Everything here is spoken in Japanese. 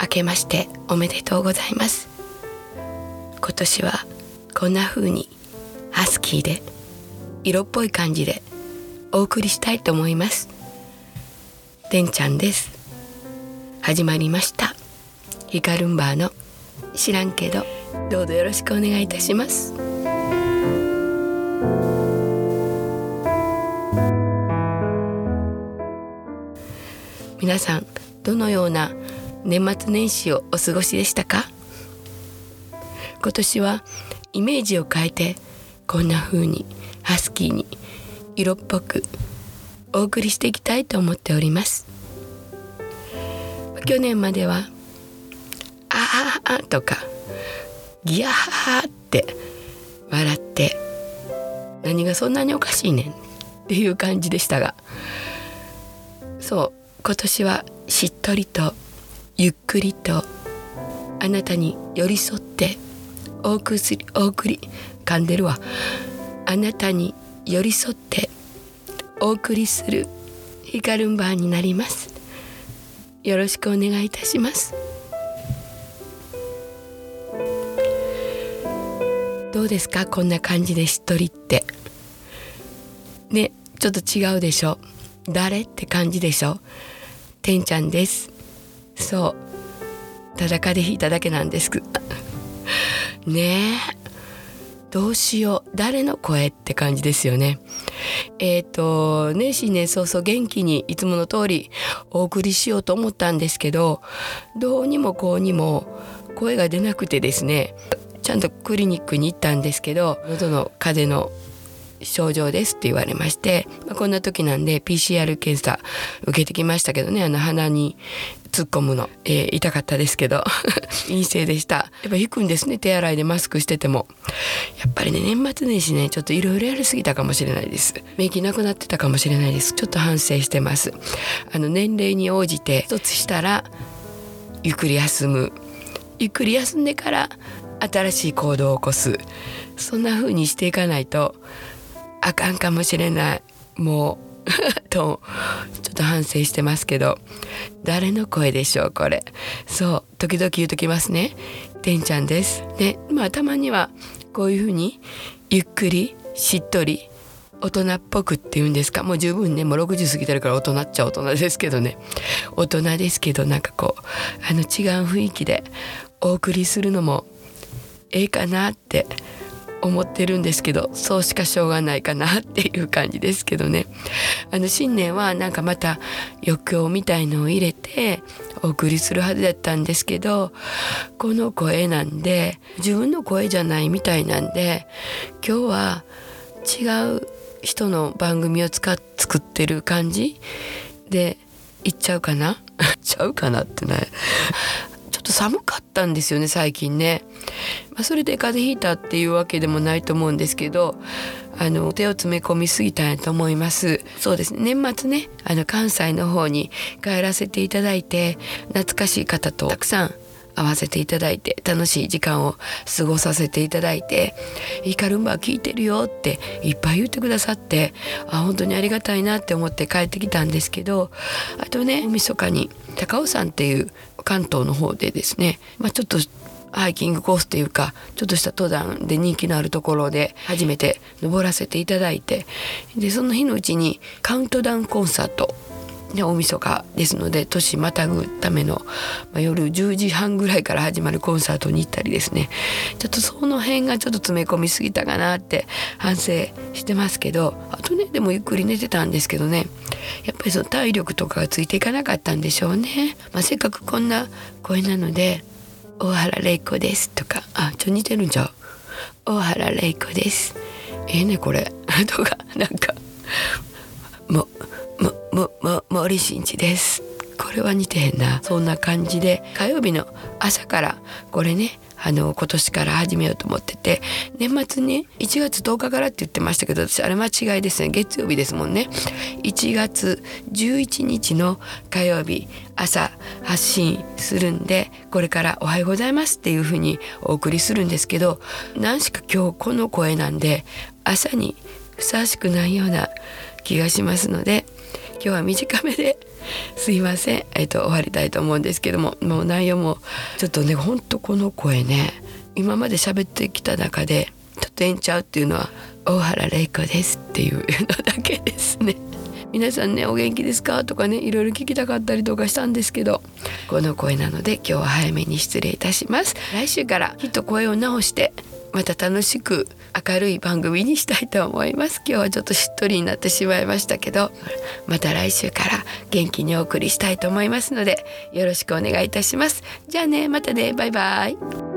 明けましておめでとうございます。今年はこんな風にハスキーで色っぽい感じでお送りしたいと思います。てんちゃんです。始まりました。ヒカルンバーの知らんけど。どうぞよろしくお願いいたします。皆さんどのような年末年始をお過ごしでしたか？今年はイメージを変えてこんな風にハスキーに色っぽくお送りしていきたいと思っております。去年までは「ああ」とか「ギャー」って笑って何がそんなにおかしいねんっていう感じでしたが。そう今年はしっとりとゆっくりとあなたに寄り添ってお送りお送り噛んでるわ。あなたに寄り添ってお送りするヒカルンバーになります。よろしくお願いいたします。どうですか？こんな感じでしっとりって。ねちょっと違うでしょ。誰？って感じでしょ。てんちゃんです。そう。ただ風邪ひいただけなんです。ねえ。どうしよう。誰の声って感じですよね。えっ、ー、とね新年早々元気にいつもの通りお送りしようと思ったんですけどどうにもこうにも声が出なくてですねちゃんとクリニックに行ったんですけど喉の風邪の症状ですって言われまして、まあ、こんな時なんで PCR 検査受けてきましたけどね。あの鼻に突っ込むの、えー、痛かったですけど。陰性でした。やっぱ引くんですね。手洗いでマスクしてても。やっぱりね年末年始ねちょっといろいろやりすぎたかもしれないです。免疫なくなってたかもしれないです。ちょっと反省してます。あの年齢に応じて一つしたらゆっくり休む。ゆっくり休んでから新しい行動を起こす。そんな風にしていかないとあかんかもしれない。もう とちょっと反省してますけど。誰の声でしょうこれ。そう時々言うときますね。てんちゃんです。でまあたまにはこういうふうにゆっくりしっとり大人っぽくっていうんですか。もう十分ねもう60過ぎてるから大人っちゃ大人ですけどね。大人ですけどなんかこうあの違う雰囲気でお送りするのもええかなって思ってるんですけどそうしかしょうがないかなっていう感じですけどね。あの新年はなんかまた余興みたいのを入れてお送りするはずだったんですけどこの声なんで自分の声じゃないみたいなんで今日は違う人の番組を使っ作ってる感じで行っちゃうかな？ちゃうかなってね。と寒かったんですよね最近ね、まあ、それで風邪ひいたっていうわけでもないと思うんですけどあの手を詰め込みすぎたと思います。そうです。ね年末ねあの関西の方に帰らせていただいて懐かしい方とたくさん会わせていただいて楽しい時間を過ごさせていただいて「イカルンバ聞いてるよ」っていっぱい言ってくださってあ本当にありがたいなって思って帰ってきたんですけどあとね密かに高尾山っていう関東の方でですね、まあ、ちょっとハイキングコースというかちょっとした登山で人気のあるところで初めて登らせていただいてでその日のうちにカウントダウンコンサート大晦日ですので年またぐための、まあ、夜10時半ぐらいから始まるコンサートに行ったりですね。ちょっとその辺がちょっと詰め込みすぎたかなって反省してますけどあとねでもゆっくり寝てたんですけどねやっぱりその体力とかがついていかなかったんでしょうね、まあ、せっかくこんな声なので「大原玲子です」とかあちょ似てるんじゃう「大原玲子です」ええー、ねこれ とかなんかもうも、も、も、森進一です。これは似てへんな。そんな感じで、火曜日の朝から、これね、あの、今年から始めようと思ってて、年末に1月10日からって言ってましたけど、私、あれ間違いですね。月曜日ですもんね。1月11日の火曜日、朝発信するんで、これからおはようございますっていうふうにお送りするんですけど、何しか今日この声なんで、朝にふさわしくないような気がしますので今日は短めですいません、えっと、終わりたいと思うんですけども。もう内容もちょっとねほんとこの声ね今まで喋ってきた中でちょっとえんちゃうっていうのは大原玲子ですっていうのだけですね。皆さんねお元気ですかとかねいろいろ聞きたかったりとかしたんですけどこの声なので今日は早めに失礼いたします。来週からきっと声を直してまた楽しく明るい番組にしたいと思います。今日はちょっとしっとりになってしまいましたけどまた来週から元気にお送りしたいと思いますのでよろしくお願いいたします。じゃあねまたね。バイバイ。